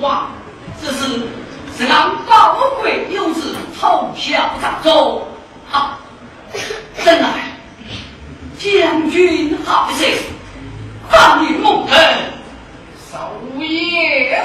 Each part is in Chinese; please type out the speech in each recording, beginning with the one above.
哇，这是是让宝贵有志投效长州。啊，真来将军好色，万里梦腾，守夜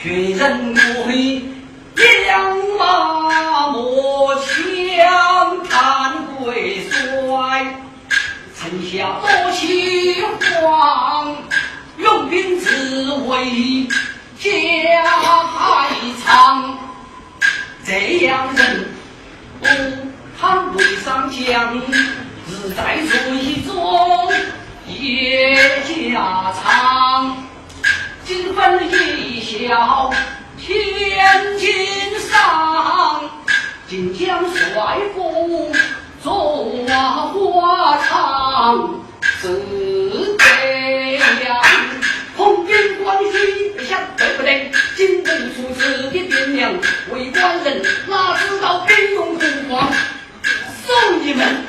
寻人归两马莫枪叹贵帅，城下多气荒，用兵只为家还长，这样人不倘为上将，日在水中也家常。金粉一笑天津上，晋江帅府做花场是这样。红军关西不想对不对？金人出此的边疆，为官人哪知道兵用土黄？送你们